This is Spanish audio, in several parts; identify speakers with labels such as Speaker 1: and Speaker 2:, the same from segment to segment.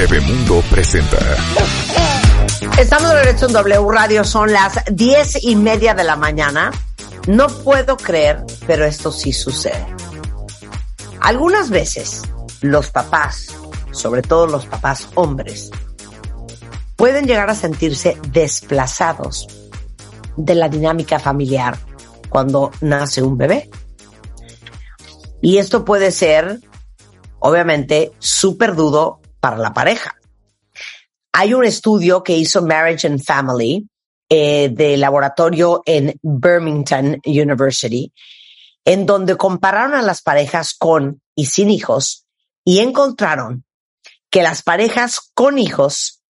Speaker 1: Bebemundo presenta.
Speaker 2: Estamos de regreso en W Radio, son las diez y media de la mañana. No puedo creer, pero esto sí sucede. Algunas veces los papás, sobre todo los papás hombres, pueden llegar a sentirse desplazados de la dinámica familiar cuando nace un bebé. Y esto puede ser, obviamente, súper dudo para la pareja. Hay un estudio que hizo Marriage and Family eh, de laboratorio en Birmingham University, en donde compararon a las parejas con y sin hijos y encontraron que las parejas con hijos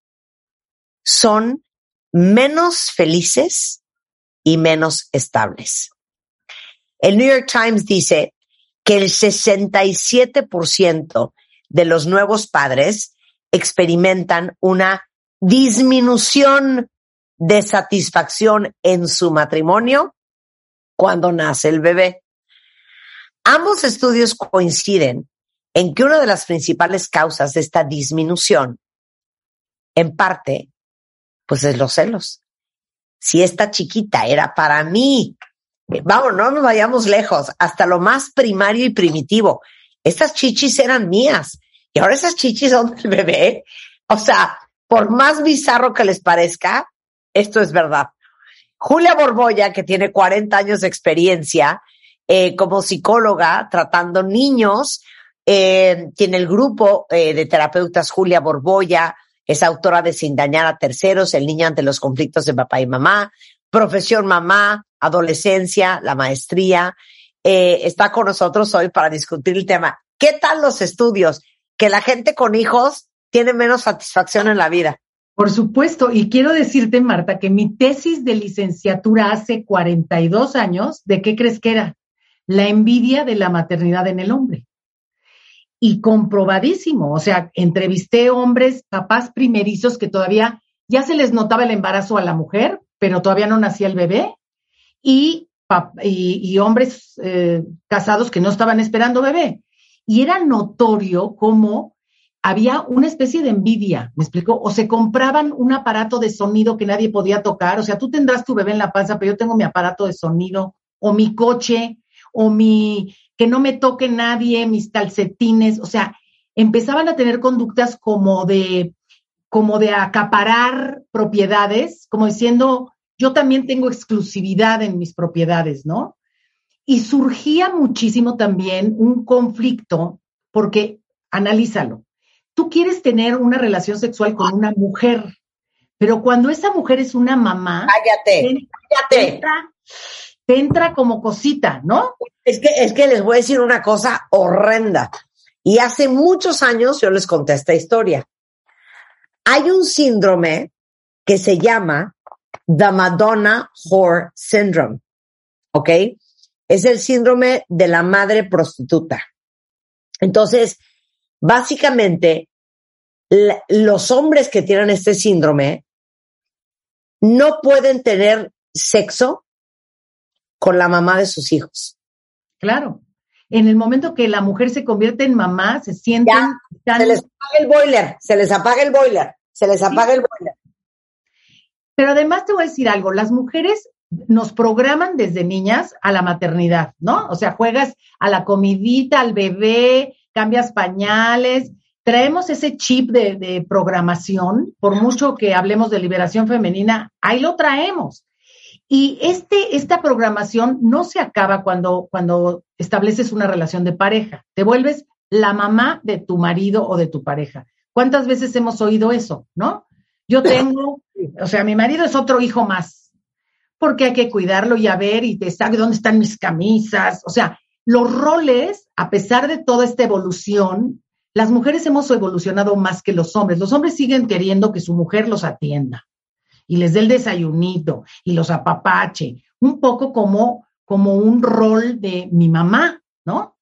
Speaker 2: son menos felices y menos estables. El New York Times dice que el 67% de los nuevos padres experimentan una disminución de satisfacción en su matrimonio cuando nace el bebé. Ambos estudios coinciden en que una de las principales causas de esta disminución, en parte, pues es los celos. Si esta chiquita era para mí, vamos, no nos vayamos lejos, hasta lo más primario y primitivo. Estas chichis eran mías y ahora esas chichis son del bebé. O sea, por más bizarro que les parezca, esto es verdad. Julia Borboya, que tiene 40 años de experiencia eh, como psicóloga tratando niños, eh, tiene el grupo eh, de terapeutas Julia Borboya, es autora de Sin dañar a terceros, El niño ante los conflictos de papá y mamá, Profesión mamá, adolescencia, la maestría. Está con nosotros hoy para discutir el tema. ¿Qué tal los estudios? Que la gente con hijos tiene menos satisfacción en la vida.
Speaker 3: Por supuesto, y quiero decirte, Marta, que mi tesis de licenciatura hace 42 años, ¿de qué crees que era? La envidia de la maternidad en el hombre. Y comprobadísimo, o sea, entrevisté hombres, papás primerizos que todavía ya se les notaba el embarazo a la mujer, pero todavía no nacía el bebé, y, y, hombres eh, casados que no estaban esperando bebé. Y era notorio cómo había una especie de envidia, ¿me explico? O se compraban un aparato de sonido que nadie podía tocar, o sea, tú tendrás tu bebé en la panza, pero yo tengo mi aparato de sonido, o mi coche, o mi, que no me toque nadie, mis calcetines, o sea, empezaban a tener conductas como de, como de acaparar propiedades, como diciendo, yo también tengo exclusividad en mis propiedades, ¿no? Y surgía muchísimo también un conflicto, porque analízalo, tú quieres tener una relación sexual con una mujer, pero cuando esa mujer es una mamá,
Speaker 2: cállate, cállate.
Speaker 3: Te, entra, como cosita, ¿no?
Speaker 2: Es que, es que les voy a decir una cosa horrenda. Y hace muchos años yo les conté esta historia. Hay un síndrome que se llama The Madonna Whore Syndrome. ¿Ok? Es el síndrome de la madre prostituta. Entonces, básicamente, los hombres que tienen este síndrome no pueden tener sexo con la mamá de sus hijos.
Speaker 3: Claro. En el momento que la mujer se convierte en mamá, se sienten...
Speaker 2: Se les apaga el boiler, se les apaga el boiler, se les apaga el boiler.
Speaker 3: Pero además te voy a decir algo, las mujeres nos programan desde niñas a la maternidad, ¿no? O sea, juegas a la comidita, al bebé, cambias pañales, traemos ese chip de, programación, por mucho que hablemos de liberación femenina, ahí lo traemos. Y este, esta programación no se acaba cuando, cuando estableces una relación de pareja. Te vuelves la mamá de tu marido o de tu pareja. ¿Cuántas veces hemos oído eso, no? Yo tengo, o sea, mi marido es otro hijo más, porque hay que cuidarlo y a ver y te sabe dónde están mis camisas. O sea, los roles, a pesar de toda esta evolución, las mujeres hemos evolucionado más que los hombres. Los hombres siguen queriendo que su mujer los atienda y les dé el desayunito y los apapache, un poco como, como un rol de mi mamá, ¿no?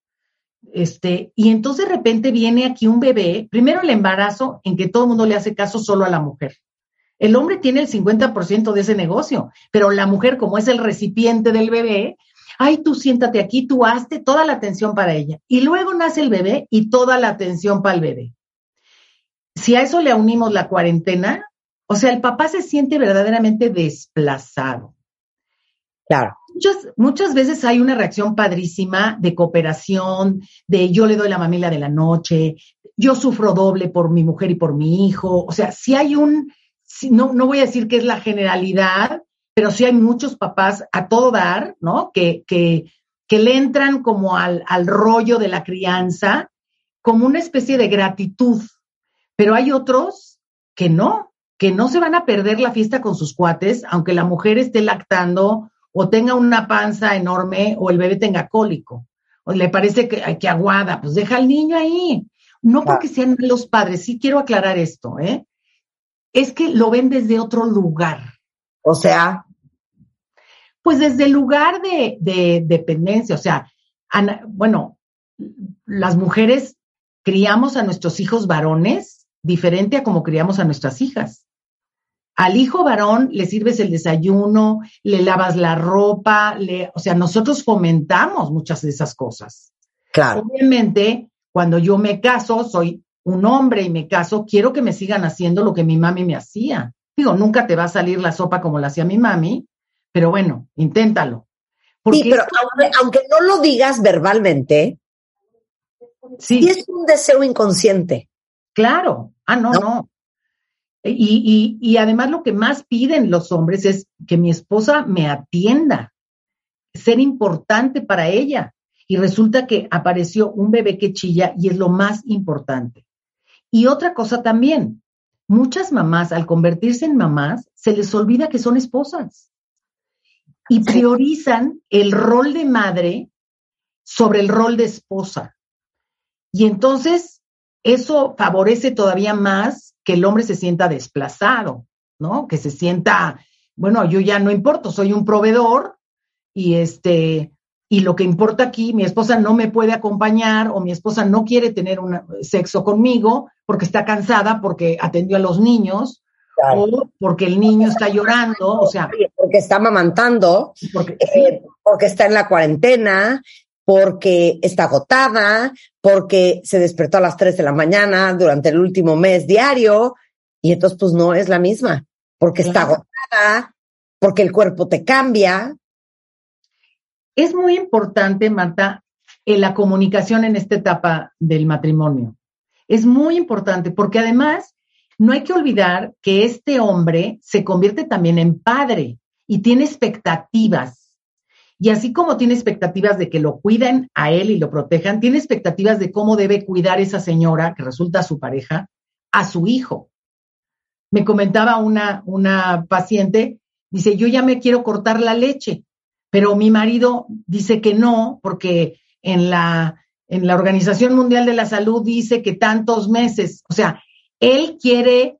Speaker 3: Este, y entonces de repente viene aquí un bebé, primero el embarazo en que todo el mundo le hace caso solo a la mujer. El hombre tiene el 50% de ese negocio, pero la mujer, como es el recipiente del bebé, ay, tú siéntate aquí, tú hazte toda la atención para ella. Y luego nace el bebé y toda la atención para el bebé. Si a eso le unimos la cuarentena, o sea, el papá se siente verdaderamente desplazado.
Speaker 2: Claro.
Speaker 3: Muchas, muchas veces hay una reacción padrísima de cooperación, de yo le doy la mamila de la noche, yo sufro doble por mi mujer y por mi hijo. O sea, si hay un, no, no voy a decir que es la generalidad, pero sí hay muchos papás a todo dar, ¿no? Que, que, que le entran como al, al rollo de la crianza, como una especie de gratitud. Pero hay otros que no, que no se van a perder la fiesta con sus cuates, aunque la mujer esté lactando o tenga una panza enorme o el bebé tenga cólico. O le parece que, que aguada, pues deja al niño ahí. No porque sean los padres, sí quiero aclarar esto, ¿eh? Es que lo ven desde otro lugar.
Speaker 2: O sea.
Speaker 3: Pues desde el lugar de, de dependencia, o sea, bueno, las mujeres criamos a nuestros hijos varones diferente a como criamos a nuestras hijas. Al hijo varón le sirves el desayuno, le lavas la ropa, le, o sea, nosotros fomentamos muchas de esas cosas.
Speaker 2: Claro.
Speaker 3: Obviamente, cuando yo me caso, soy un hombre y me caso, quiero que me sigan haciendo lo que mi mami me hacía. Digo, nunca te va a salir la sopa como la hacía mi mami, pero bueno, inténtalo.
Speaker 2: sí, pero aunque, no lo digas verbalmente, sí. es un deseo inconsciente.
Speaker 3: Claro. Ah, no. no. Y, y, además lo que más piden los hombres es que mi esposa me atienda, ser importante para ella. Y resulta que apareció un bebé que chilla y es lo más importante. Y otra cosa también, muchas mamás al convertirse en mamás se les olvida que son esposas y priorizan el rol de madre sobre el rol de esposa. Y entonces eso favorece todavía más que el hombre se sienta desplazado, ¿no? Que se sienta, bueno, yo ya no importo, soy un proveedor y este, y lo que importa aquí, mi esposa no me puede acompañar o mi esposa no quiere tener un sexo conmigo porque está cansada, porque atendió a los niños o porque el niño está llorando, o sea.
Speaker 2: Porque está mamantando, porque, eh, porque está en la cuarentena, porque está agotada, porque se despertó a las 3 de la mañana durante el último mes diario, y entonces pues no es la misma, porque está agotada, porque el cuerpo te cambia.
Speaker 3: Es muy importante, Marta, en la comunicación en esta etapa del matrimonio. Es muy importante porque además no hay que olvidar que este hombre se convierte también en padre y tiene expectativas y así como tiene expectativas de que lo cuiden a él y lo protejan, tiene expectativas de cómo debe cuidar esa señora, que resulta su pareja, a su hijo. Me comentaba una, una paciente, dice, yo ya me quiero cortar la leche, pero mi marido dice que no, porque en la, en la Organización Mundial de la Salud dice que tantos meses, o sea, él quiere,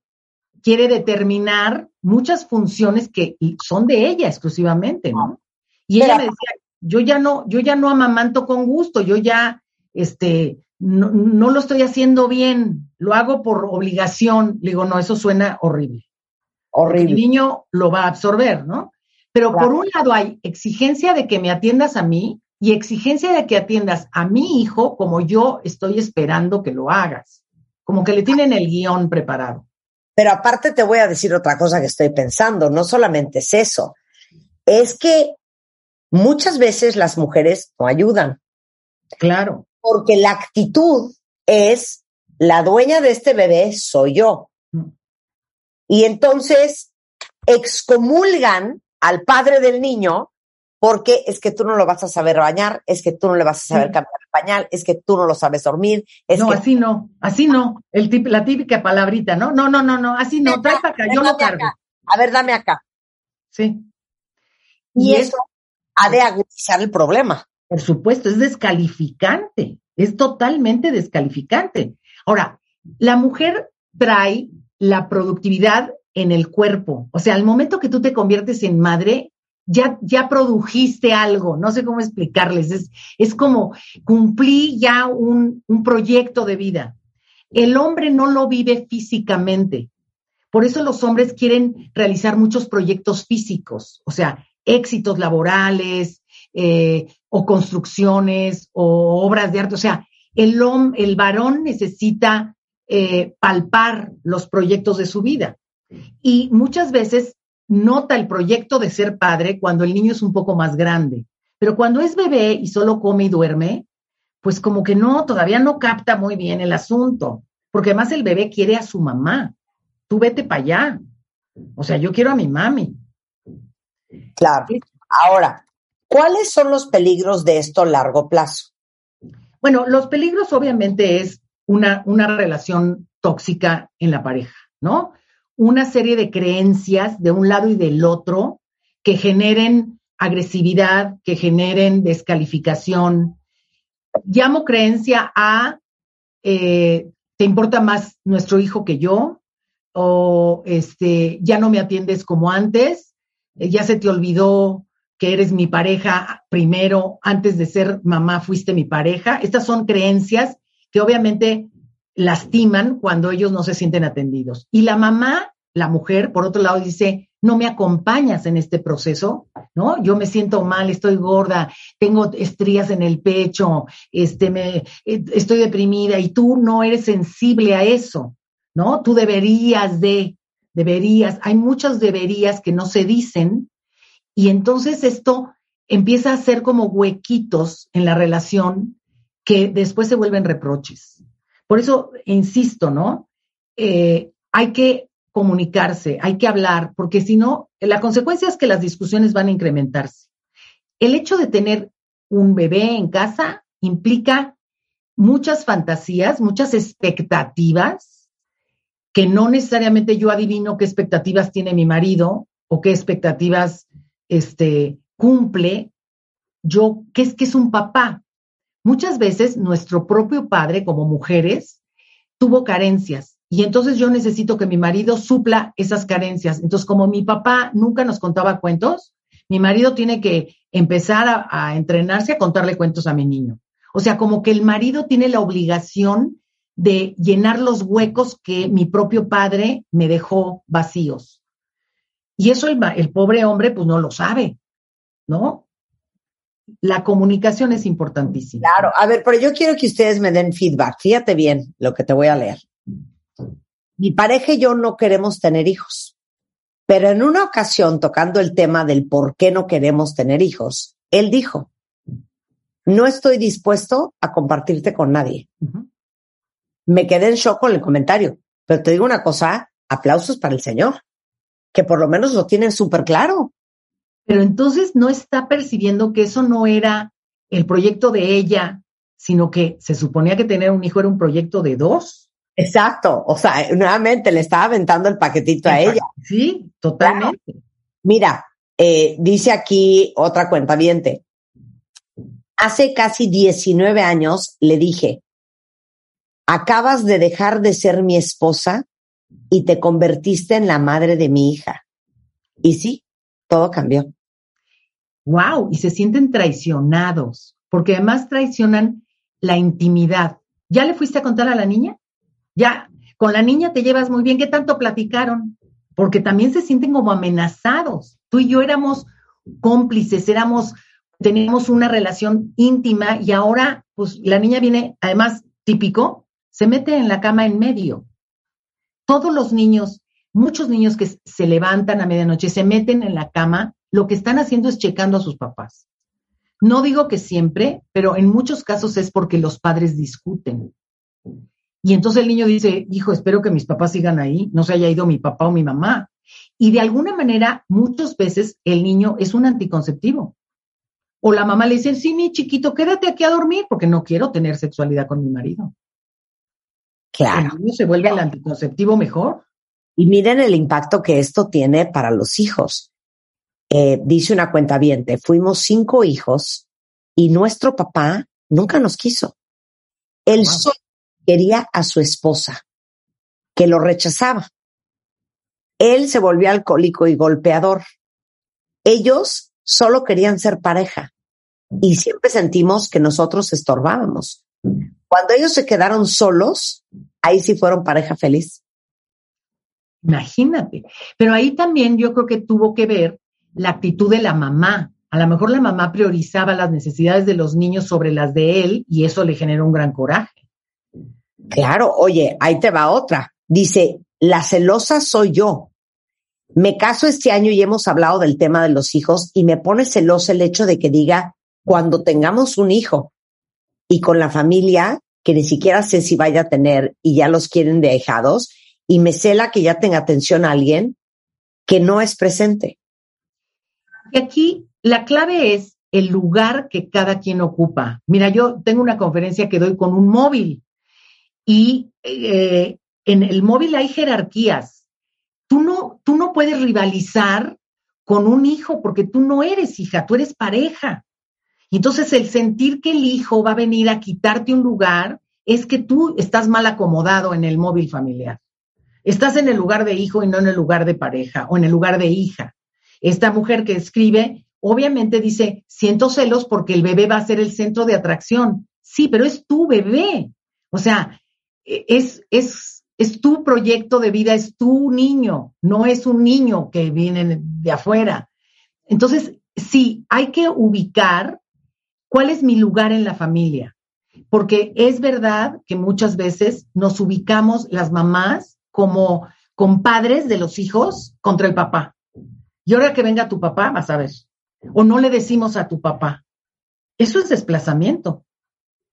Speaker 3: quiere determinar muchas funciones que son de ella exclusivamente, ¿no? Y ella me decía, yo ya no, yo ya no amamanto con gusto, yo ya, este, no, no, lo estoy haciendo bien, lo hago por obligación. Le digo, no, eso suena horrible.
Speaker 2: Horrible.
Speaker 3: El niño lo va a absorber, ¿no? Pero por un lado hay exigencia de que me atiendas a mí y exigencia de que atiendas a mi hijo como yo estoy esperando que lo hagas. Como que le tienen el guion preparado.
Speaker 2: Pero aparte te voy a decir otra cosa que estoy pensando, no solamente es eso, es que muchas veces las mujeres no ayudan.
Speaker 3: Claro.
Speaker 2: Porque la actitud es, la dueña de este bebé soy yo. Mm. Y entonces excomulgan al padre del niño porque es que tú no lo vas a saber bañar, es que tú no le vas a saber cambiar el pañal, es que tú no lo sabes dormir.
Speaker 3: no, así no, así no. El la típica palabrita, ¿no? No, no, no, no, así no. Trae acá, yo lo cargo.
Speaker 2: A ver, dame acá.
Speaker 3: Sí.
Speaker 2: Y, eso ha de agudizar el problema.
Speaker 3: Por supuesto, es descalificante, es totalmente descalificante. Ahora, la mujer trae la productividad en el cuerpo. O sea, al momento que tú te conviertes en madre, ya, ya produjiste algo. No sé cómo explicarles. Es, es como cumplí ya un, un proyecto de vida. El hombre no lo vive físicamente. Por eso los hombres quieren realizar muchos proyectos físicos, o sea, éxitos laborales eh, o construcciones o obras de arte. O sea, el, el varón necesita eh, palpar los proyectos de su vida. Y muchas veces nota el proyecto de ser padre cuando el niño es un poco más grande. Pero cuando es bebé y solo come y duerme, pues como que no, todavía no capta muy bien el asunto, porque además el bebé quiere a su mamá. Tú vete para allá. O sea, yo quiero a mi mami.
Speaker 2: Claro. Ahora, ¿cuáles son los peligros de esto a largo plazo?
Speaker 3: Bueno, los peligros obviamente es una, una relación tóxica en la pareja, ¿no? Una serie de creencias de un lado y del otro que generen agresividad, que generen descalificación. Llamo creencia a, eh, ¿te importa más nuestro hijo que yo? O este, ya no me atiendes como antes, eh, ya se te olvidó que eres mi pareja primero, antes de ser mamá fuiste mi pareja. Estas son creencias que obviamente lastiman cuando ellos no se sienten atendidos. Y la mamá, la mujer, por otro lado, dice, no me acompañas en este proceso, ¿no? Yo me siento mal, estoy gorda, tengo estrías en el pecho, este, me, eh, estoy deprimida y tú no eres sensible a eso, ¿no? Tú deberías de, deberías, hay muchas deberías que no se dicen y entonces esto empieza a ser como huequitos en la relación que después se vuelven reproches. Por eso, insisto, ¿no? Eh, hay que comunicarse, hay que hablar, porque si no, la consecuencia es que las discusiones van a incrementarse. El hecho de tener un bebé en casa implica muchas fantasías, muchas expectativas, que no necesariamente yo adivino qué expectativas tiene mi marido o qué expectativas este, cumple, yo, ¿qué es que es un papá? Muchas veces nuestro propio padre, como mujeres, tuvo carencias y entonces yo necesito que mi marido supla esas carencias. Entonces, como mi papá nunca nos contaba cuentos, mi marido tiene que empezar a, entrenarse a contarle cuentos a mi niño. O sea, como que el marido tiene la obligación de llenar los huecos que mi propio padre me dejó vacíos. Y eso el, el pobre hombre pues no lo sabe, ¿no? La comunicación es importantísima.
Speaker 2: Claro, a ver, pero yo quiero que ustedes me den feedback. Fíjate bien lo que te voy a leer. Mi pareja y yo no queremos tener hijos, pero en una ocasión, tocando el tema del por qué no queremos tener hijos, él dijo, no estoy dispuesto a compartirte con nadie. Me quedé en shock con el comentario, pero te digo una cosa, aplausos para el Señor que por lo menos lo tienen súper claro.
Speaker 3: Pero entonces no está percibiendo que eso no era el proyecto de ella, sino que se suponía que tener un hijo era un proyecto de dos.
Speaker 2: Exacto, o sea, nuevamente le estaba aventando el paquetito a ella.
Speaker 3: Sí, totalmente.
Speaker 2: Mira, eh, dice aquí otra cuenta viente. Hace casi 19 años le dije, acabas de dejar de ser mi esposa y te convertiste en la madre de mi hija. Y sí, todo cambió.
Speaker 3: Wow, y se sienten traicionados, porque además traicionan la intimidad. ¿Ya le fuiste a contar a la niña? Ya, con la niña te llevas muy bien, ¿qué tanto platicaron? Porque también se sienten como amenazados. Tú y yo éramos cómplices, éramos, teníamos una relación íntima y ahora, pues la niña viene, además, típico, se mete en la cama en medio todos los niños, muchos niños que se levantan a medianoche, se meten en la cama, lo que están haciendo es checando a sus papás. No digo que siempre, pero en muchos casos es porque los padres discuten. Y entonces el niño dice, hijo, espero que mis papás sigan ahí, no se haya ido mi papá o mi mamá. Y de alguna manera, muchas veces el niño es un anticonceptivo. O la mamá le dice, sí, mi chiquito, quédate aquí a dormir porque no quiero tener sexualidad con mi marido.
Speaker 2: Claro.
Speaker 3: se vuelve el anticonceptivo mejor.
Speaker 2: Y miren el impacto que esto tiene para los hijos. Eh, dice una cuenta bien, fuimos cinco hijos y nuestro papá nunca nos quiso. Él solo quería a su esposa, que lo rechazaba. Él se volvió alcohólico y golpeador. Ellos solo querían ser pareja y siempre sentimos que nosotros estorbábamos. Cuando ellos se quedaron solos, ahí sí fueron pareja feliz.
Speaker 3: Imagínate. Pero ahí también yo creo que tuvo que ver la actitud de la mamá. A lo mejor la mamá priorizaba las necesidades de los niños sobre las de él y eso le generó un gran coraje.
Speaker 2: Claro, oye, ahí te va otra. Dice, la celosa soy yo. Me caso este año y hemos hablado del tema de los hijos y me pone celosa el hecho de que diga, cuando tengamos un hijo y con la familia, que ni siquiera sé si vaya a tener y ya los quieren dejados, y me cela que ya tenga atención a alguien que no es presente.
Speaker 3: Y aquí la clave es el lugar que cada quien ocupa. Mira, yo tengo una conferencia que doy con un móvil y eh, en el móvil hay jerarquías. Tú no, tú no puedes rivalizar con un hijo porque tú no eres hija, tú eres pareja. Entonces el sentir que el hijo va a venir a quitarte un lugar es que tú estás mal acomodado en el móvil familiar. Estás en el lugar de hijo y no en el lugar de pareja o en el lugar de hija. Esta mujer que escribe, obviamente dice, siento celos porque el bebé va a ser el centro de atracción. Sí, pero es tu bebé. O sea, e, es, es, es tu proyecto de vida, es tu niño, no es un niño que viene de afuera. Entonces, sí, hay que ubicar cuál es mi lugar en la familia, porque es verdad que muchas veces nos ubicamos las mamás como compadres de los hijos contra el papá. Y ahora que venga tu papá, vas a ver. O no le decimos a tu papá. Eso es desplazamiento.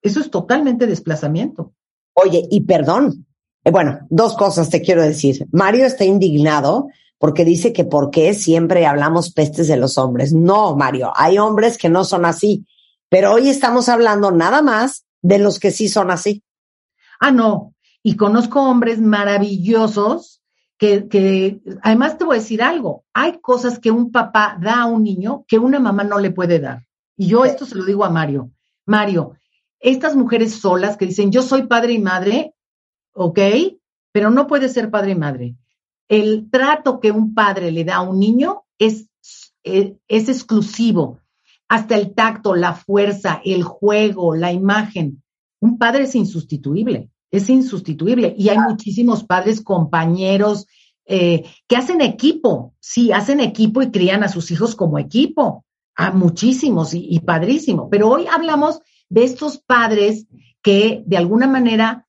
Speaker 3: Eso es totalmente desplazamiento.
Speaker 2: Oye, y perdón. Eh, bueno, dos cosas te quiero decir. Mario está indignado porque dice que por qué siempre hablamos pestes de los hombres. No, Mario, hay hombres que no son así. Pero hoy estamos hablando nada más de los que sí son así.
Speaker 3: Ah, no. Y conozco hombres maravillosos que, además te voy a decir algo, hay cosas que un papá da a un niño que una mamá no le puede dar. Y yo esto se lo digo a Mario. Mario, estas mujeres solas que dicen, yo soy padre y madre, ok, pero no puede ser padre y madre. El trato que un padre le da a un niño es, es, es exclusivo. Hasta el tacto, la fuerza, el juego, la imagen. Un padre es insustituible es insustituible. Y hay muchísimos padres, compañeros, eh, que hacen equipo, sí, hacen equipo y crían a sus hijos como equipo. A muchísimos y, y padrísimo. Pero hoy hablamos de estos padres que de alguna manera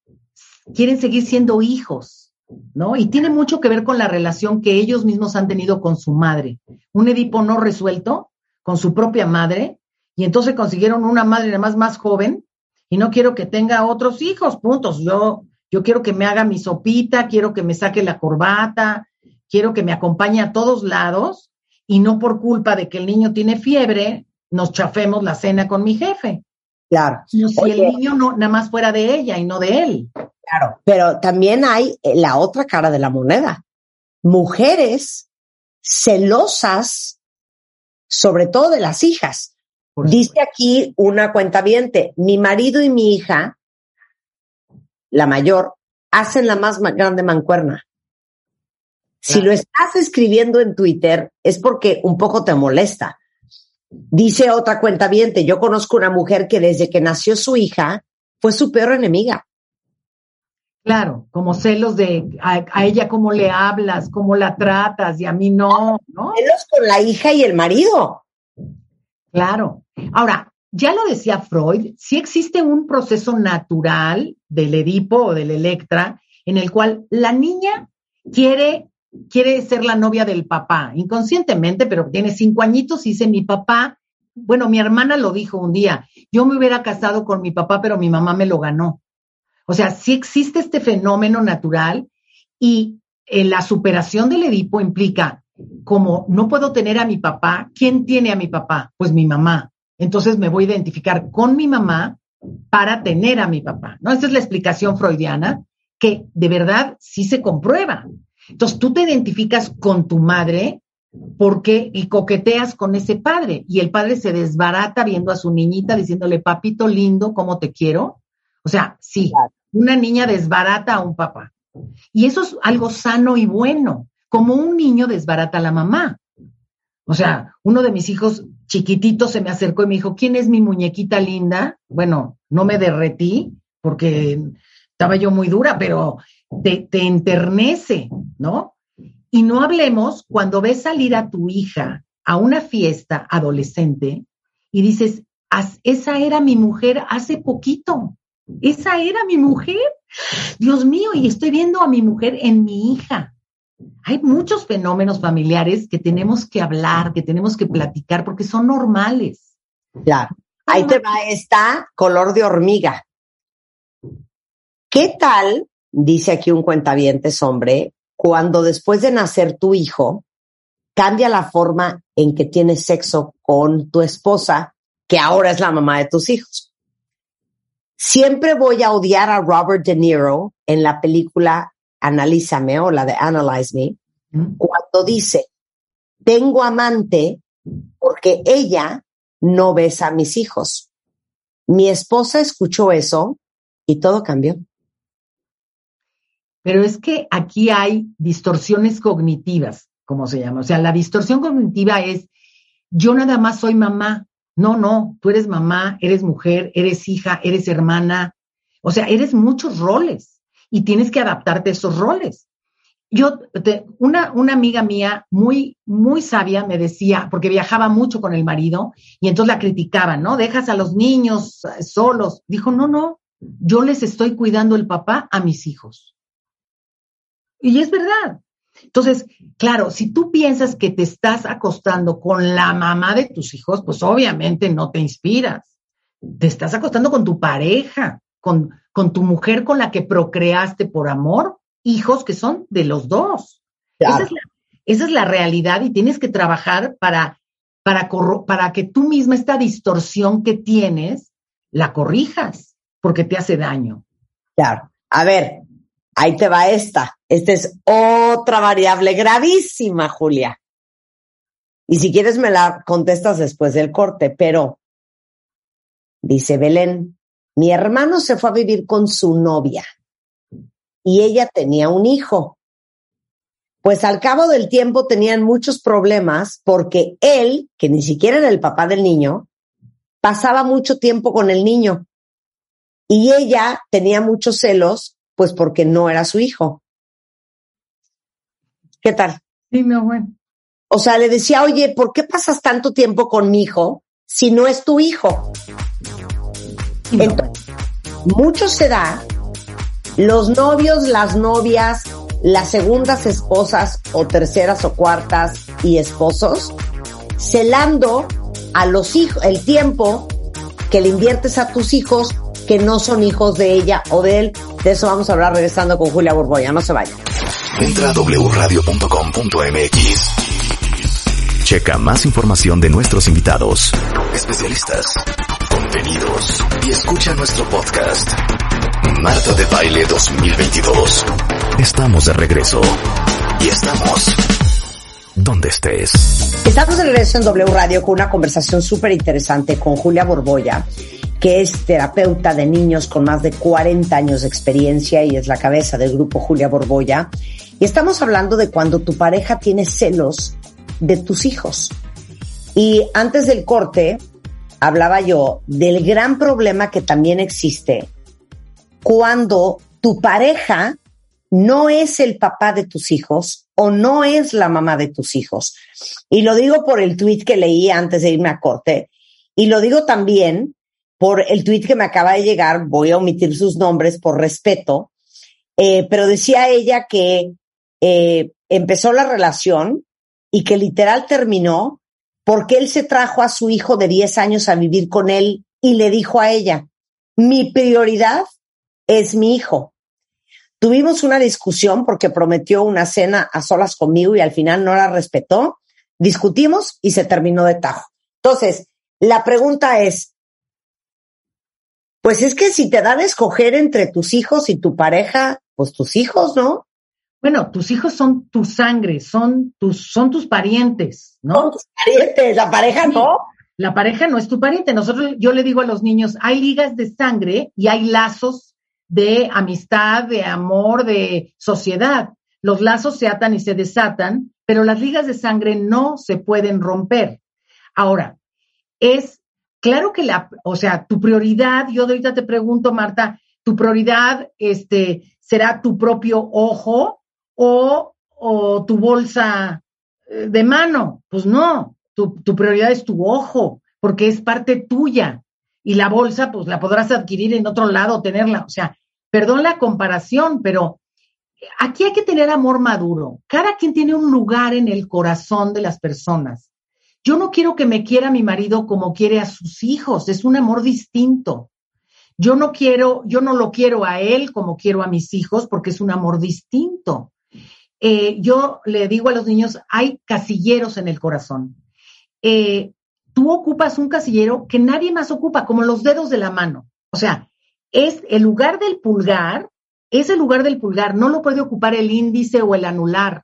Speaker 3: quieren seguir siendo hijos, ¿no? Y tiene mucho que ver con la relación que ellos mismos han tenido con su madre. Un Edipo no resuelto con su propia madre, y entonces consiguieron una madre además más joven, y no quiero que tenga otros hijos, puntos. Yo, yo quiero que me haga mi sopita, quiero que me saque la corbata, quiero que me acompañe a todos lados y no por culpa de que el niño tiene fiebre, nos chafemos la cena con mi jefe.
Speaker 2: Claro.
Speaker 3: si el niño no, nada más fuera de ella y no de él.
Speaker 2: Claro, pero también hay eh, la otra cara de la moneda. Mujeres celosas, sobre todo de las hijas, Dice aquí una cuenta viente, mi marido y mi hija, la mayor, hacen la más grande mancuerna. Si lo estás escribiendo en Twitter es porque un poco te molesta. Dice otra cuenta viente, yo conozco una mujer que desde que nació su hija fue su peor enemiga.
Speaker 3: Claro, como celos de a, ella cómo le hablas, cómo la tratas y a mí no, ¿no?
Speaker 2: Celos con la hija y el marido.
Speaker 3: Claro. Ahora, ya lo decía Freud, sí existe un proceso natural del Edipo o del Electra en el cual la niña quiere, quiere ser la novia del papá, inconscientemente, pero tiene cinco añitos y dice, mi papá, bueno, mi hermana lo dijo un día, yo me hubiera casado con mi papá, pero mi mamá me lo ganó. O sea, sí existe este fenómeno natural y eh, la superación del Edipo implica como no puedo tener a mi papá, ¿quién tiene a mi papá? Pues mi mamá. Entonces me voy a identificar con mi mamá para tener a mi papá. ¿No? Esa es la explicación freudiana que de verdad sí se comprueba. Entonces tú te identificas con tu madre porque y coqueteas con ese padre y el padre se desbarata viendo a su niñita diciéndole, papito lindo, ¿cómo te quiero? O sea, sí, una niña desbarata a un papá. Y eso es algo sano y bueno, como un niño desbarata a la mamá. O sea, uno de mis hijos chiquititos se me acercó y me dijo, ¿quién es mi muñequita linda? Bueno, no me derretí porque estaba yo muy dura, pero te, te enternece, ¿no? Y no hablemos cuando ves salir a tu hija a una fiesta adolescente y dices, esa era mi mujer hace poquito, esa era mi mujer. Dios mío, y estoy viendo a mi mujer en mi hija. Hay muchos fenómenos familiares que tenemos que hablar, que tenemos que platicar, porque son normales.
Speaker 2: Claro. Ahí te va esta color de hormiga. ¿Qué tal, dice aquí un cuentavientes hombre, cuando después de nacer tu hijo, cambia la forma en que tienes sexo con tu esposa, que ahora es la mamá de tus hijos? Siempre voy a odiar a Robert De Niro en la película Analízame o la de Analyze Me, cuando dice, tengo amante porque ella no besa a mis hijos. Mi esposa escuchó eso y todo cambió.
Speaker 3: Pero es que aquí hay distorsiones cognitivas, como se llama. O sea, la distorsión cognitiva es, yo nada más soy mamá. No, no, tú eres mamá, eres mujer, eres hija, eres hermana. O sea, eres muchos roles y tienes que adaptarte a esos roles. Yo, una, una amiga mía muy, muy sabia me decía, porque viajaba mucho con el marido y entonces la criticaban, ¿no? Dejas a los niños solos. Dijo, no, no, yo les estoy cuidando el papá a mis hijos. Y es verdad. Entonces, claro, si tú piensas que te estás acostando con la mamá de tus hijos, pues obviamente no te inspiras. Te estás acostando con tu pareja, con, con tu mujer con la que procreaste por amor, hijos que son de los dos. Esa, es la, esa, es la, realidad y tienes que trabajar para, para, para que tú misma esta distorsión que tienes la corrijas, porque te hace daño.
Speaker 2: Claro. A ver, Ahí te va esta. Esta es otra variable gravísima, Julia. Y si quieres me la contestas después del corte, pero dice Belén, mi hermano se fue a vivir con su novia y ella tenía un hijo. Pues al cabo del tiempo tenían muchos problemas porque él, que ni siquiera era el papá del niño, pasaba mucho tiempo con el niño. Y ella tenía muchos celos pues porque no era su hijo. ¿Qué tal?
Speaker 3: Sí, no, bueno.
Speaker 2: O sea, le decía, oye, ¿por qué pasas tanto tiempo con mi hijo si no es tu hijo? Entonces, mucho se da los novios, las novias, las segundas esposas o terceras o cuartas y esposos, celando a los hijos, el tiempo que le inviertes a tus hijos que no son hijos de ella o de él. De eso vamos a hablar regresando con Julia Borboya. No se vaya.
Speaker 1: Entra a wradio.com.mx. Checa más información de nuestros invitados, especialistas, contenidos y escucha nuestro podcast. Marta de Baile 2022. Estamos de regreso. Y estamos donde estés.
Speaker 2: Estamos de regreso en W Radio con una conversación súper interesante con Julia Borboya que es terapeuta de niños con más de 40 años de experiencia y es la cabeza del grupo Julia Borboya. Y estamos hablando de cuando tu pareja tiene celos de tus hijos. Y antes del corte, hablaba yo del gran problema que también existe cuando tu pareja no es el papá de tus hijos o no es la mamá de tus hijos. Y lo digo por el tweet que leí antes de irme a corte. Y lo digo también por el tweet que me acaba de llegar, voy a omitir sus nombres por respeto, eh, pero decía ella que eh, empezó la relación y que literal terminó porque él se trajo a su hijo de 10 años a vivir con él y le dijo a ella, mi prioridad es mi hijo. Tuvimos una discusión porque prometió una cena a solas conmigo y al final no la respetó. Discutimos y se terminó de tajo. Entonces, la pregunta es, pues es que si te dan a escoger entre tus hijos y tu pareja, pues tus hijos, ¿no?
Speaker 3: Bueno, tus hijos son tu sangre, son tus, son tus parientes, ¿no?
Speaker 2: Son tus parientes, la pareja no.
Speaker 3: La pareja no es tu pariente. Nosotros, yo le digo a los niños, hay ligas de sangre y hay lazos de amistad, de amor, de sociedad. Los lazos se atan y se desatan, pero las ligas de sangre no se pueden romper. Ahora, es claro que la, o sea, tu prioridad, yo ahorita te pregunto, Marta, tu prioridad este, será tu propio ojo o, o tu bolsa eh, de mano. Pues no, tu, tu prioridad es tu ojo, porque es parte tuya. Y la bolsa, pues la podrás adquirir en otro lado, tenerla. O sea, perdón la comparación, pero aquí hay que tener amor maduro. Cada quien tiene un lugar en el corazón de las personas. Yo no quiero que me quiera mi marido como quiere a sus hijos, es un amor distinto. Yo no quiero, yo no lo quiero a él como quiero a mis hijos porque es un amor distinto. Eh, yo le digo a los niños, hay casilleros en el corazón. Eh, tú ocupas un casillero que nadie más ocupa, como los dedos de la mano. O sea, es el lugar del pulgar, es el lugar del pulgar, no lo puede ocupar el índice o el anular.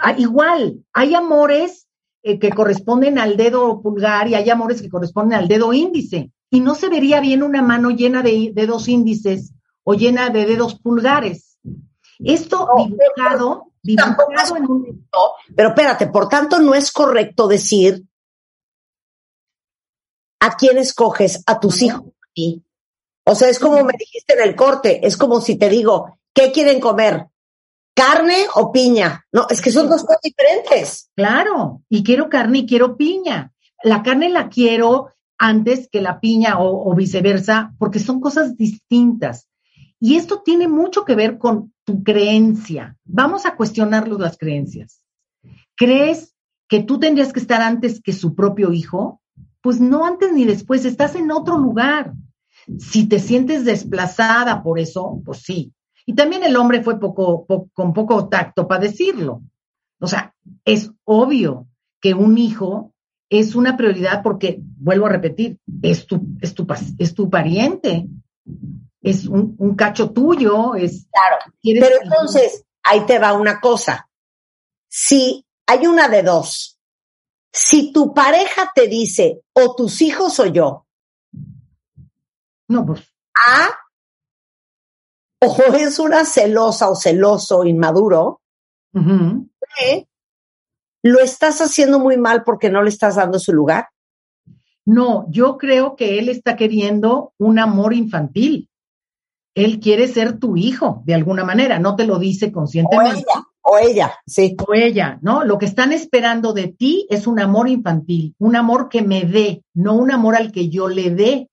Speaker 3: Ah, igual, hay amores eh, que corresponden al dedo pulgar y hay amores que corresponden al dedo índice. Y no se vería bien una mano llena de dedos índices o llena de dedos pulgares. Esto dibujado, dibujado en un...
Speaker 2: Pero espérate, por tanto no es correcto decir a quién escoges, a tus hijos. O sea, es como me dijiste en el corte, es como si te digo, ¿qué quieren comer? ¿Carne o piña? No, es que son dos cosas diferentes.
Speaker 3: Claro, y quiero carne y quiero piña. La carne la quiero antes que la piña o, viceversa, porque son cosas distintas. Y esto tiene mucho que ver con tu creencia. Vamos a cuestionarlos las creencias. ¿Crees que tú tendrías que estar antes que su propio hijo? Pues no antes ni después, estás en otro lugar. Si te sientes desplazada por eso, pues sí, y también el hombre fue poco, con poco tacto para decirlo. O sea, es obvio que un hijo es una prioridad porque, vuelvo a repetir, es tu, es tu, es tu pariente, es un, cacho tuyo, es...
Speaker 2: Claro, pero entonces, ahí te va una cosa. Si hay una de dos, si tu pareja te dice, o tus hijos o yo.
Speaker 3: No, pues.
Speaker 2: A, o es una celosa o celoso inmaduro, lo estás haciendo muy mal porque no le estás dando su lugar.
Speaker 3: No, yo creo que él está queriendo un amor infantil. Él quiere ser tu hijo, de alguna manera, no te lo dice conscientemente.
Speaker 2: O ella, o ella, sí.
Speaker 3: O ella, ¿no? Lo que están esperando de ti es un amor infantil, un amor que me dé, no un amor al que yo le dé.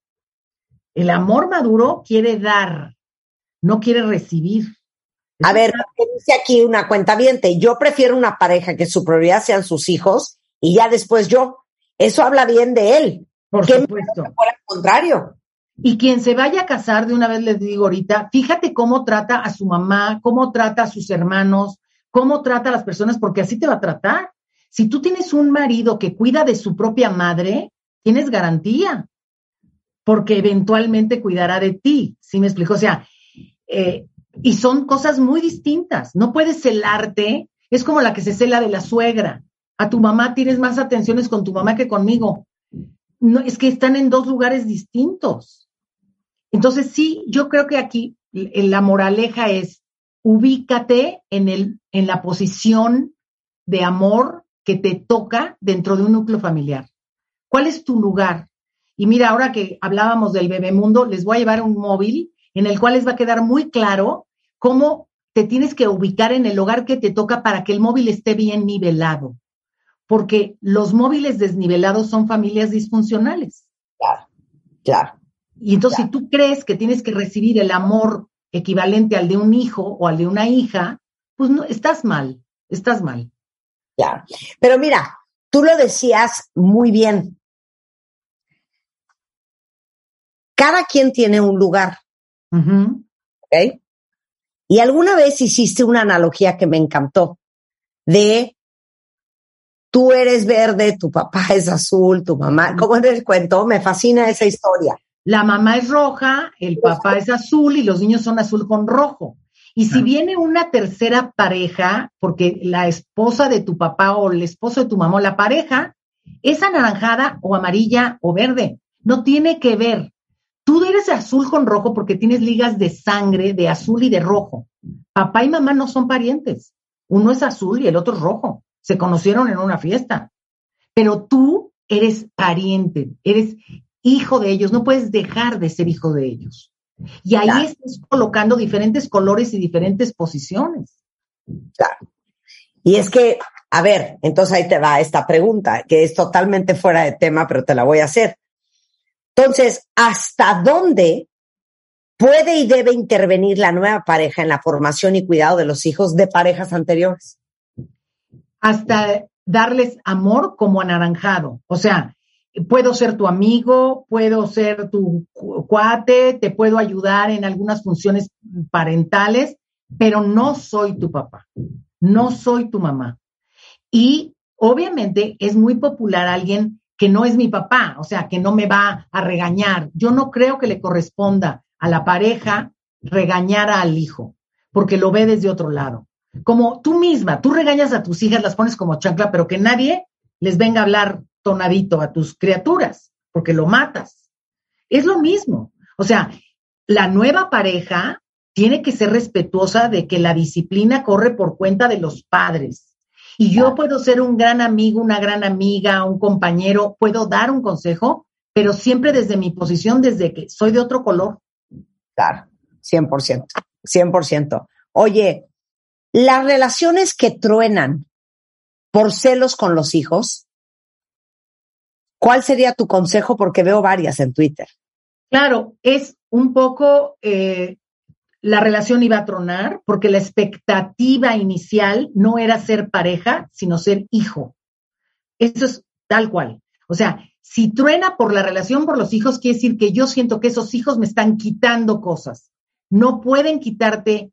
Speaker 3: El amor maduro quiere dar, no quiere recibir.
Speaker 2: A ver, dice aquí una cuenta. Yo prefiero una pareja que su prioridad sean sus hijos y ya después yo. Eso habla bien de él.
Speaker 3: Por supuesto.
Speaker 2: Por el contrario.
Speaker 3: Y quien se vaya a casar, de una vez les digo ahorita, fíjate cómo trata a su mamá, cómo trata a sus hermanos, cómo trata a las personas, porque así te va a tratar. Si tú tienes un marido que cuida de su propia madre, tienes garantía, porque eventualmente cuidará de ti. ¿Sí me explico? O sea, eh, y son cosas muy distintas. No puedes celarte, es como la que se cela de la suegra. A tu mamá tienes más atenciones con tu mamá que conmigo. No, es que están en dos lugares distintos. Entonces, sí, yo creo que aquí la moraleja es ubícate en, el, en la posición de amor que te toca dentro de un núcleo familiar. ¿Cuál es tu lugar? Y mira, ahora que hablábamos del bebemundo, les voy a llevar un móvil en el cual les va a quedar muy claro cómo te tienes que ubicar en el hogar que te toca para que el móvil esté bien nivelado. Porque los móviles desnivelados son familias disfuncionales.
Speaker 2: Claro, claro.
Speaker 3: Y entonces, si tú crees que tienes que recibir el amor equivalente al de un hijo o al de una hija, pues no, estás mal, estás mal.
Speaker 2: Claro. Pero mira, tú lo decías muy bien. Cada quien tiene un lugar. Y alguna vez hiciste una analogía que me encantó de tú eres verde, tu papá es azul, tu mamá, como en el cuento, me fascina esa historia.
Speaker 3: La mamá es roja, el papá es azul y los niños son azul con rojo. Y si viene una tercera pareja, porque la esposa de tu papá o el esposo de tu mamá, la pareja, es anaranjada o amarilla o verde, no tiene que ver. Tú eres azul con rojo porque tienes ligas de sangre de azul y de rojo. Papá y mamá no son parientes. Uno es azul y el otro es rojo. Se conocieron en una fiesta. Pero tú eres pariente, eres hijo de ellos, no puedes dejar de ser hijo de ellos. Y ahí estás colocando diferentes colores y diferentes posiciones.
Speaker 2: Claro. Y es que, a ver, entonces ahí te va esta pregunta, que es totalmente fuera de tema, pero te la voy a hacer. Entonces, ¿hasta dónde puede y debe intervenir la nueva pareja en la formación y cuidado de los hijos de parejas anteriores?
Speaker 3: Hasta darles amor como anaranjado. O sea, puedo ser tu amigo, puedo ser tu cuate, te puedo ayudar en algunas funciones parentales, pero no soy tu papá, no soy tu mamá. Y obviamente es muy popular alguien que no es mi papá, o sea, que no me va a regañar. Yo no creo que le corresponda a la pareja regañar al hijo, porque lo ve desde otro lado. Como tú misma, tú regañas a tus hijas, las pones como chancla, pero que nadie les venga a hablar tonadito a tus criaturas, porque lo matas. Es lo mismo. O sea, la nueva pareja tiene que ser respetuosa de que la disciplina corre por cuenta de los padres y yo puedo ser un gran amigo, una gran amiga, un compañero, puedo dar un consejo, pero siempre desde mi posición, desde que soy de otro color.
Speaker 2: Claro, 100%, 100%. Oye, las relaciones que truenan por celos con los hijos, ¿cuál sería tu consejo? Porque veo varias en Twitter.
Speaker 3: Claro, es un poco eh, la relación iba a tronar porque la expectativa inicial no era ser pareja, sino ser hijo. Eso es tal cual. O sea, si truena por la relación por los hijos, quiere decir que yo siento que esos hijos me están quitando cosas. No pueden quitarte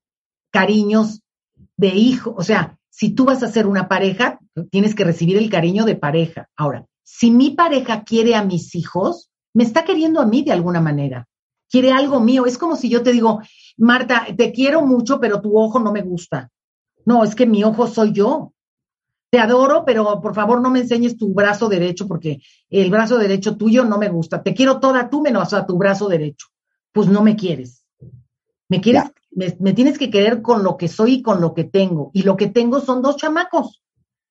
Speaker 3: cariños de hijo. O sea, si tú vas a ser una pareja, tienes que recibir el cariño de pareja. Ahora, si mi pareja quiere a mis hijos, me está queriendo a mí de alguna manera. Quiere algo mío. Es como si yo te digo, Marta, te quiero mucho, pero tu ojo no me gusta. No, es que mi ojo soy yo. Te adoro, pero por favor no me enseñes tu brazo derecho porque el brazo derecho tuyo no me gusta. Te quiero toda tú menos a tu brazo derecho. Pues no me quieres. Me quieres, me, tienes que querer con lo que soy y con lo que tengo. Y lo que tengo son dos chamacos.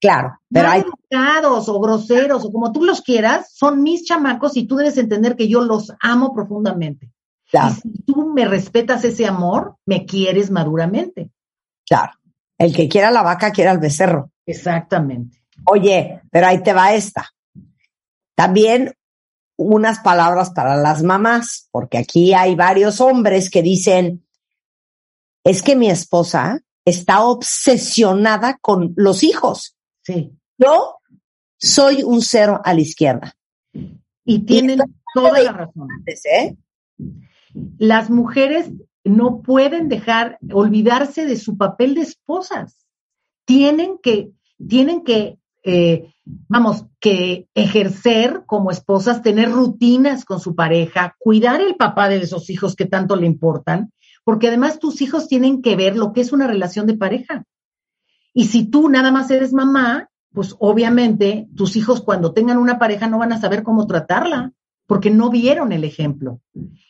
Speaker 2: Claro,
Speaker 3: pero hay educados o groseros o como tú los quieras, son mis chamacos y tú debes entender que yo los amo profundamente. Y si tú me respetas ese amor, me quieres maduramente.
Speaker 2: Claro. El que quiera la vaca quiere al becerro.
Speaker 3: Exactamente.
Speaker 2: Oye, pero ahí te va esta. También unas palabras para las mamás, porque aquí hay varios hombres que dicen, es que mi esposa está obsesionada con los hijos.
Speaker 3: Sí.
Speaker 2: Yo soy un cero a la izquierda.
Speaker 3: Y tienen toda la razón. ¿eh? las mujeres no pueden dejar, olvidarse de su papel de esposas. Tienen que, tienen que, eh, vamos, que ejercer como esposas, tener rutinas con su pareja, cuidar el papá de esos hijos que tanto le importan, porque además tus hijos tienen que ver lo que es una relación de pareja. Y si tú nada más eres mamá, pues obviamente tus hijos cuando tengan una pareja no van a saber cómo tratarla porque no vieron el ejemplo.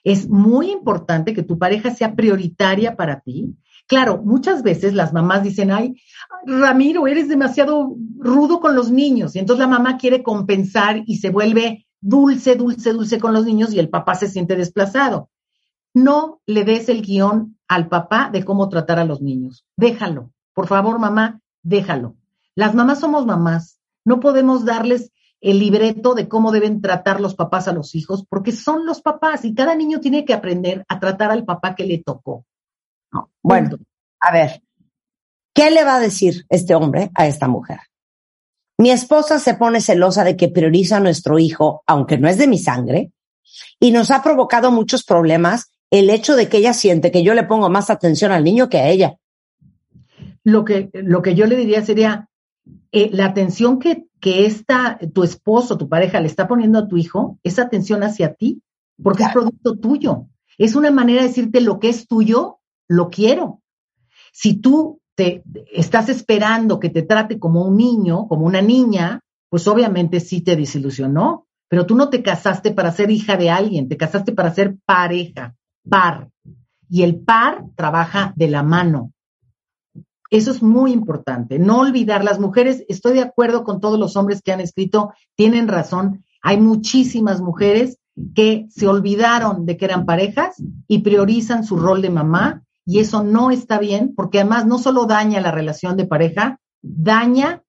Speaker 3: Es muy importante que tu pareja sea prioritaria para ti. Claro, muchas veces las mamás dicen, ay, Ramiro, eres demasiado rudo con los niños. Y entonces la mamá quiere compensar y se vuelve dulce, dulce, dulce con los niños y el papá se siente desplazado. No le des el guion al papá de cómo tratar a los niños. Déjalo. Por favor, mamá, déjalo. Las mamás somos mamás. No podemos darles el libreto de cómo deben tratar los papás a los hijos, porque son los papás y cada niño tiene que aprender a tratar al papá que le tocó.
Speaker 2: Bueno, a ver, ¿qué le va a decir este hombre a esta mujer? Mi esposa se pone celosa de que prioriza a nuestro hijo, aunque no es de mi sangre, y nos ha provocado muchos problemas el hecho de que ella siente que yo le pongo más atención al niño que a ella.
Speaker 3: Lo que, lo que yo le diría sería, eh, la atención que, que esta, tu esposo, tu pareja le está poniendo a tu hijo, esa atención hacia ti, porque es producto tuyo. Es una manera de decirte lo que es tuyo, lo quiero. Si tú te estás esperando que te trate como un niño, como una niña, pues obviamente sí te desilusionó. pero tú no te casaste para ser hija de alguien, te casaste para ser pareja, par. Y el par trabaja de la mano. Eso es muy importante. No olvidar, las mujeres, estoy de acuerdo con todos los hombres que han escrito, tienen razón. Hay muchísimas mujeres que se olvidaron de que eran parejas y priorizan su rol de mamá y eso no está bien porque además no solo daña la relación de pareja, daña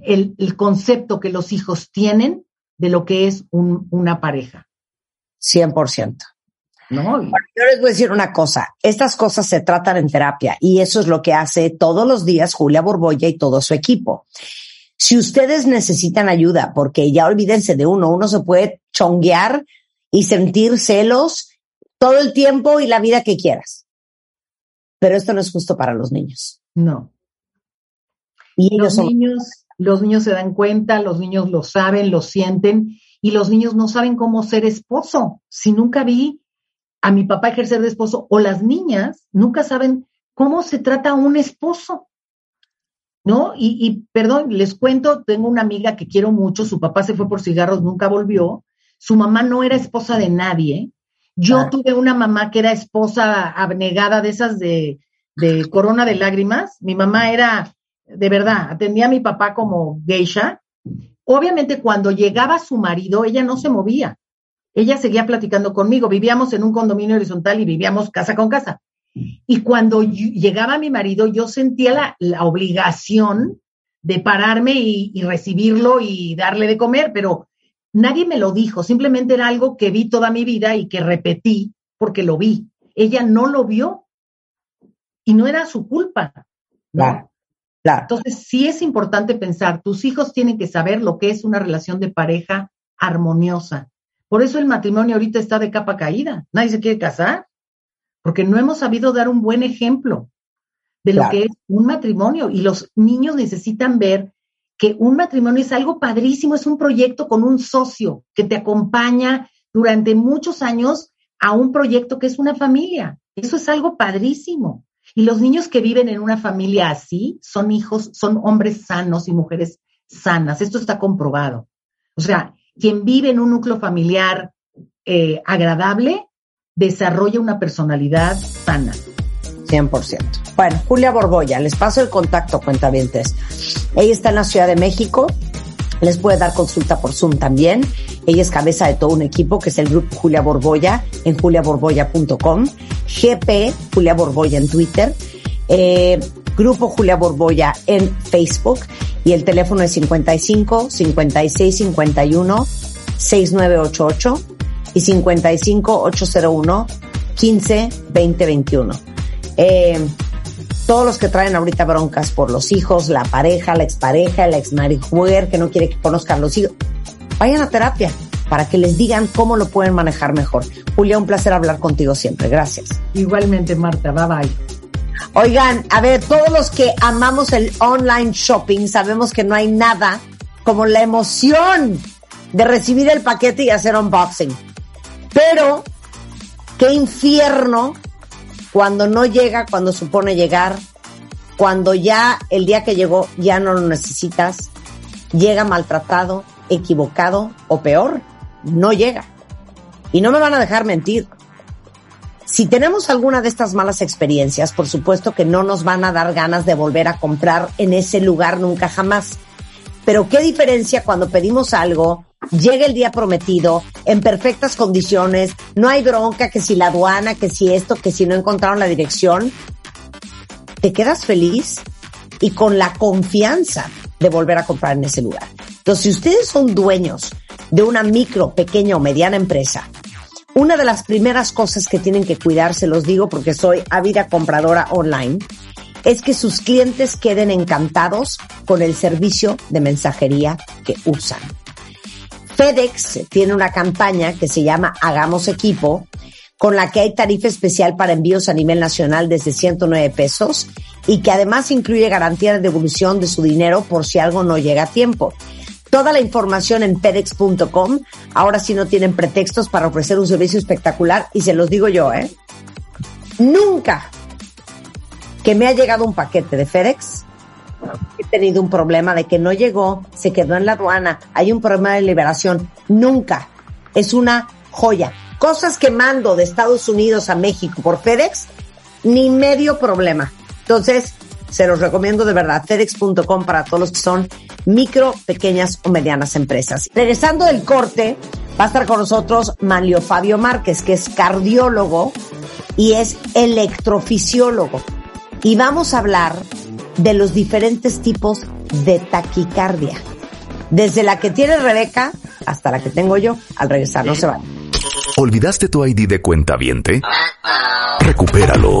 Speaker 3: el, concepto que los hijos tienen de lo que es una pareja.
Speaker 2: 100%. No. yo les voy a decir una cosa, estas cosas se tratan en terapia y eso es lo que hace todos los días Julia Borbolla y todo su equipo. Si ustedes necesitan ayuda, porque ya olvídense de uno, uno se puede chonguear y sentir celos todo el tiempo y la vida que quieras. Pero esto no es justo para los niños.
Speaker 3: No. Y los niños, los niños se dan cuenta, los niños lo saben, lo sienten y los niños no saben cómo ser esposo. Si nunca vi a mi papá ejercer de esposo o las niñas nunca saben cómo se trata un esposo. ¿No? Y, y, perdón, les cuento, tengo una amiga que quiero mucho, su papá se fue por cigarros, nunca volvió, su mamá no era esposa de nadie. Yo tuve una mamá que era esposa abnegada de esas de, de corona de lágrimas. Mi mamá era, de verdad, atendía a mi papá como geisha. Obviamente cuando llegaba su marido, ella no se movía ella seguía platicando conmigo. Vivíamos en un condominio horizontal y vivíamos casa con casa. Y cuando llegaba mi marido, yo sentía la, obligación de pararme y, y, recibirlo y darle de comer, pero nadie me lo dijo, simplemente era algo que vi toda mi vida y que repetí porque lo vi. Ella no lo vio y no era su culpa.
Speaker 2: Claro,
Speaker 3: Entonces, sí es importante pensar, tus hijos tienen que saber lo que es una relación de pareja armoniosa. Por eso el matrimonio ahorita está de capa caída. Nadie se quiere casar, porque no hemos sabido dar un buen ejemplo de lo que es un matrimonio. Y los niños necesitan ver que un matrimonio es algo padrísimo, es un proyecto con un socio que te acompaña durante muchos años a un proyecto que es una familia. Eso es algo padrísimo. Y los niños que viven en una familia así son hijos, son hombres sanos y mujeres sanas. Esto está comprobado. O sea, quien vive en un núcleo familiar eh, agradable desarrolla una personalidad sana.
Speaker 2: 100%. Bueno, Julia Borbolla, les paso el contacto, cuentavientes. Ella está en la Ciudad de México, les puede dar consulta por Zoom también. Ella es cabeza de todo un equipo que es el grupo Julia Borbolla en juliaborbolla.com, GP Julia Borbolla en Twitter, eh, Grupo Julia Borbolla en Facebook y el teléfono es 55 56 51 6988 y 55 801 15 20 21. Eh, todos los que traen ahorita broncas por los hijos, la pareja, la expareja, la exmarijuer que no quiere que conozcan los hijos, vayan a terapia para que les digan cómo lo pueden manejar mejor. Julia, un placer hablar contigo siempre. Gracias.
Speaker 3: Igualmente, Marta. Bye bye.
Speaker 2: Oigan, a ver, todos los que amamos el online shopping sabemos que no hay nada como la emoción de recibir el paquete y hacer unboxing. Pero, qué infierno cuando no llega, cuando supone llegar, cuando ya el día que llegó ya no lo necesitas, llega maltratado, equivocado o peor, no llega. Y no me van a dejar mentir. Si tenemos alguna de estas malas experiencias, por supuesto que no nos van a dar ganas de volver a comprar en ese lugar nunca jamás. Pero qué diferencia cuando pedimos algo, llega el día prometido, en perfectas condiciones, no hay bronca, que si la aduana, que si esto, que si no encontraron la dirección. Te quedas feliz y con la confianza de volver a comprar en ese lugar. Entonces, si ustedes son dueños de una micro, pequeña o mediana empresa una de las primeras cosas que tienen que cuidar, se los digo porque soy ávida compradora online, es que sus clientes queden encantados con el servicio de mensajería que usan. FedEx tiene una campaña que se llama Hagamos Equipo, con la que hay tarifa especial para envíos a nivel nacional desde 109 pesos y que además incluye garantía de devolución de su dinero por si algo no llega a tiempo. Toda la información en FedEx.com. Ahora sí no tienen pretextos para ofrecer un servicio espectacular y se los digo yo, ¿eh? Nunca que me ha llegado un paquete de FedEx he tenido un problema de que no llegó, se quedó en la aduana, hay un problema de liberación. Nunca. Es una joya. Cosas que mando de Estados Unidos a México por FedEx, ni medio problema. Entonces, se los recomiendo de verdad. FedEx.com para todos los que son micro, pequeñas o medianas empresas. Regresando del corte, va a estar con nosotros Manlio Fabio Márquez, que es cardiólogo y es electrofisiólogo. Y vamos a hablar de los diferentes tipos de taquicardia. Desde la que tiene Rebeca hasta la que tengo yo. Al regresar, no se va.
Speaker 1: ¿Olvidaste tu ID de cuenta viente? Recupéralo.